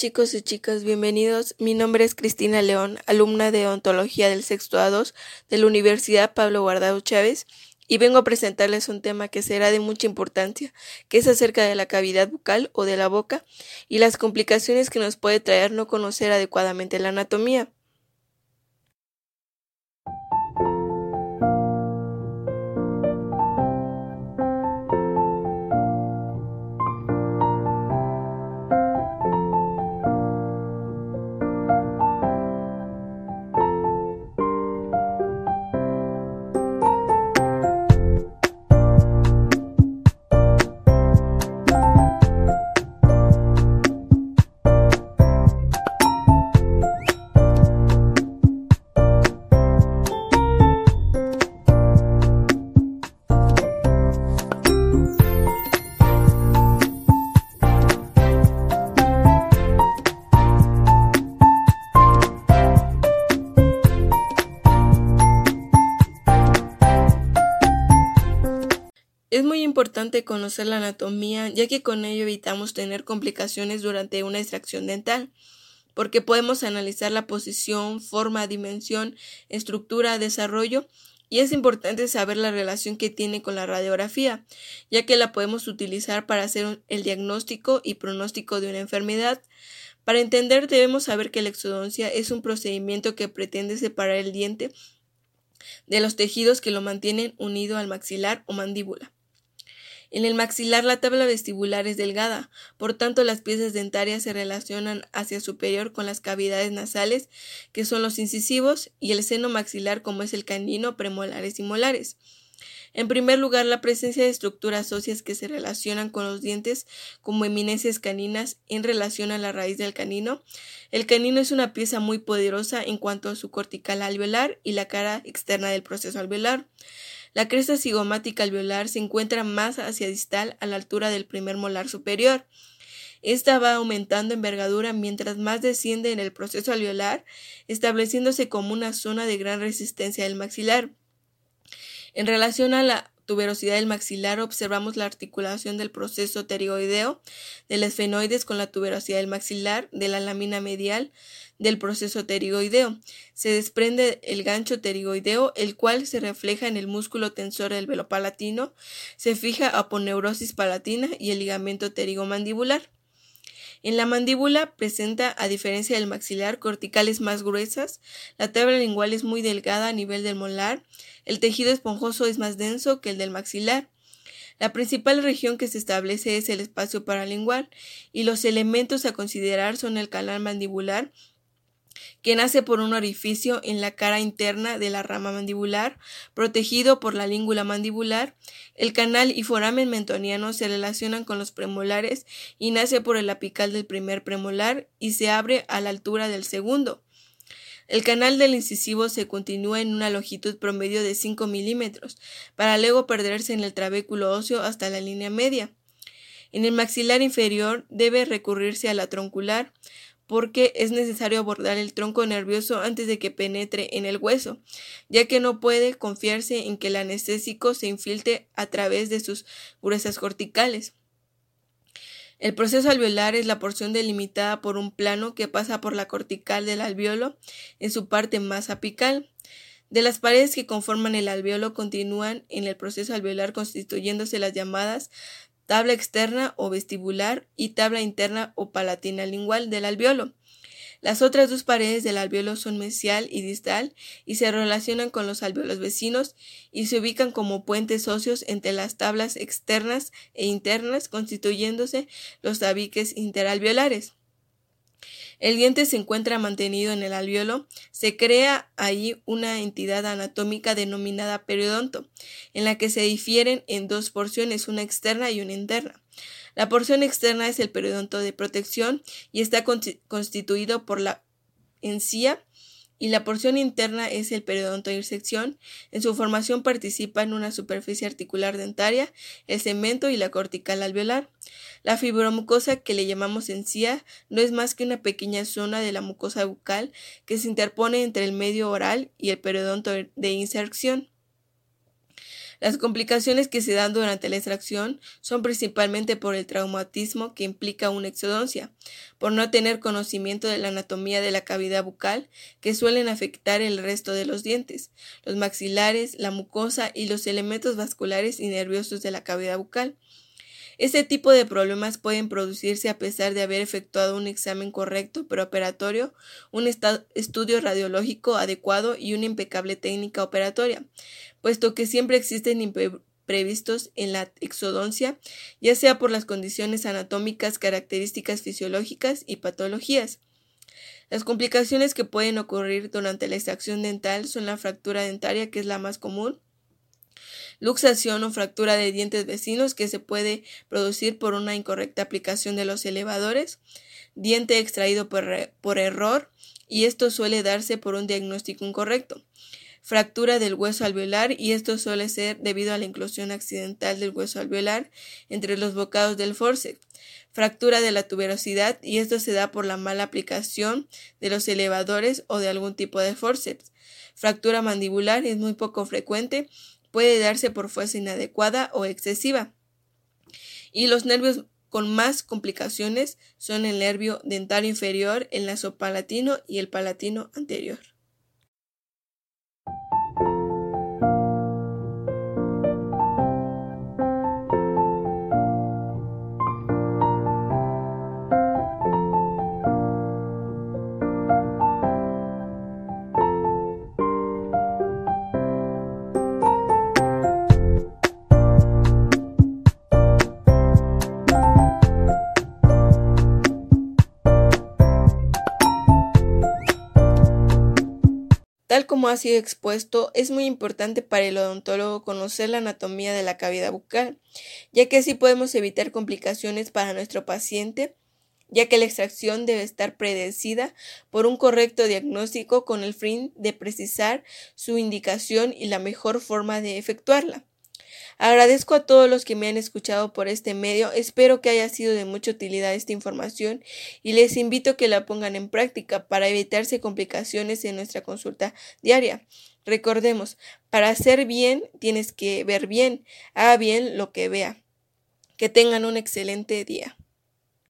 chicos y chicas, bienvenidos. Mi nombre es Cristina León, alumna de Ontología del Sexto A2 de la Universidad Pablo Guardado Chávez, y vengo a presentarles un tema que será de mucha importancia, que es acerca de la cavidad bucal o de la boca y las complicaciones que nos puede traer no conocer adecuadamente la anatomía. Es muy importante conocer la anatomía, ya que con ello evitamos tener complicaciones durante una extracción dental, porque podemos analizar la posición, forma, dimensión, estructura, desarrollo, y es importante saber la relación que tiene con la radiografía, ya que la podemos utilizar para hacer el diagnóstico y pronóstico de una enfermedad. Para entender debemos saber que la exodoncia es un procedimiento que pretende separar el diente de los tejidos que lo mantienen unido al maxilar o mandíbula. En el maxilar la tabla vestibular es delgada, por tanto las piezas dentarias se relacionan hacia superior con las cavidades nasales, que son los incisivos, y el seno maxilar como es el canino, premolares y molares. En primer lugar, la presencia de estructuras óseas que se relacionan con los dientes como eminencias caninas en relación a la raíz del canino. El canino es una pieza muy poderosa en cuanto a su cortical alveolar y la cara externa del proceso alveolar. La cresta cigomática alveolar se encuentra más hacia distal a la altura del primer molar superior. Esta va aumentando envergadura mientras más desciende en el proceso alveolar, estableciéndose como una zona de gran resistencia del maxilar. En relación a la tuberosidad del maxilar observamos la articulación del proceso pterigoideo de las esfenoides con la tuberosidad del maxilar, de la lámina medial del proceso pterigoideo. Se desprende el gancho pterigoideo, el cual se refleja en el músculo tensor del velo palatino, se fija aponeurosis palatina y el ligamento pterigomandibular. En la mandíbula presenta, a diferencia del maxilar, corticales más gruesas, la tabla lingual es muy delgada a nivel del molar, el tejido esponjoso es más denso que el del maxilar. La principal región que se establece es el espacio paralingual y los elementos a considerar son el canal mandibular que nace por un orificio en la cara interna de la rama mandibular, protegido por la língula mandibular. El canal y foramen mentoniano se relacionan con los premolares y nace por el apical del primer premolar y se abre a la altura del segundo. El canal del incisivo se continúa en una longitud promedio de 5 milímetros, para luego perderse en el trabéculo óseo hasta la línea media. En el maxilar inferior debe recurrirse a la troncular, porque es necesario abordar el tronco nervioso antes de que penetre en el hueso, ya que no puede confiarse en que el anestésico se infiltre a través de sus gruesas corticales. El proceso alveolar es la porción delimitada por un plano que pasa por la cortical del alveolo en su parte más apical. De las paredes que conforman el alveolo continúan en el proceso alveolar constituyéndose las llamadas tabla externa o vestibular y tabla interna o palatina lingual del alveolo. Las otras dos paredes del alveolo son mesial y distal y se relacionan con los alveolos vecinos y se ubican como puentes óseos entre las tablas externas e internas constituyéndose los tabiques interalveolares. El diente se encuentra mantenido en el alveolo, se crea ahí una entidad anatómica denominada periodonto, en la que se difieren en dos porciones, una externa y una interna. La porción externa es el periodonto de protección y está constituido por la encía y la porción interna es el periodonto de intersección. En su formación participan una superficie articular dentaria, el cemento y la cortical alveolar. La fibromucosa que le llamamos encía no es más que una pequeña zona de la mucosa bucal que se interpone entre el medio oral y el periodonto de inserción. Las complicaciones que se dan durante la extracción son principalmente por el traumatismo que implica una exodoncia, por no tener conocimiento de la anatomía de la cavidad bucal que suelen afectar el resto de los dientes, los maxilares, la mucosa y los elementos vasculares y nerviosos de la cavidad bucal. Este tipo de problemas pueden producirse a pesar de haber efectuado un examen correcto preoperatorio, un estudio radiológico adecuado y una impecable técnica operatoria, puesto que siempre existen imprevistos en la exodoncia, ya sea por las condiciones anatómicas, características fisiológicas y patologías. Las complicaciones que pueden ocurrir durante la extracción dental son la fractura dentaria, que es la más común, luxación o fractura de dientes vecinos que se puede producir por una incorrecta aplicación de los elevadores, diente extraído por, error y esto suele darse por un diagnóstico incorrecto. Fractura del hueso alveolar y esto suele ser debido a la inclusión accidental del hueso alveolar entre los bocados del forceps, fractura de la tuberosidad y esto se da por la mala aplicación de los elevadores o de algún tipo de forceps, fractura mandibular es muy poco frecuente puede darse por fuerza inadecuada o excesiva. Y los nervios con más complicaciones son el nervio dental inferior, el nasopalatino y el palatino anterior. Tal como ha sido expuesto, es muy importante para el odontólogo conocer la anatomía de la cavidad bucal, ya que así podemos evitar complicaciones para nuestro paciente, ya que la extracción debe estar predecida por un correcto diagnóstico con el fin de precisar su indicación y la mejor forma de efectuarla. Agradezco a todos los que me han escuchado por este medio, espero que haya sido de mucha utilidad esta información y les invito a que la pongan en práctica para evitarse complicaciones en nuestra consulta diaria. Recordemos, para hacer bien tienes que ver bien, haga bien lo que vea. Que tengan un excelente día.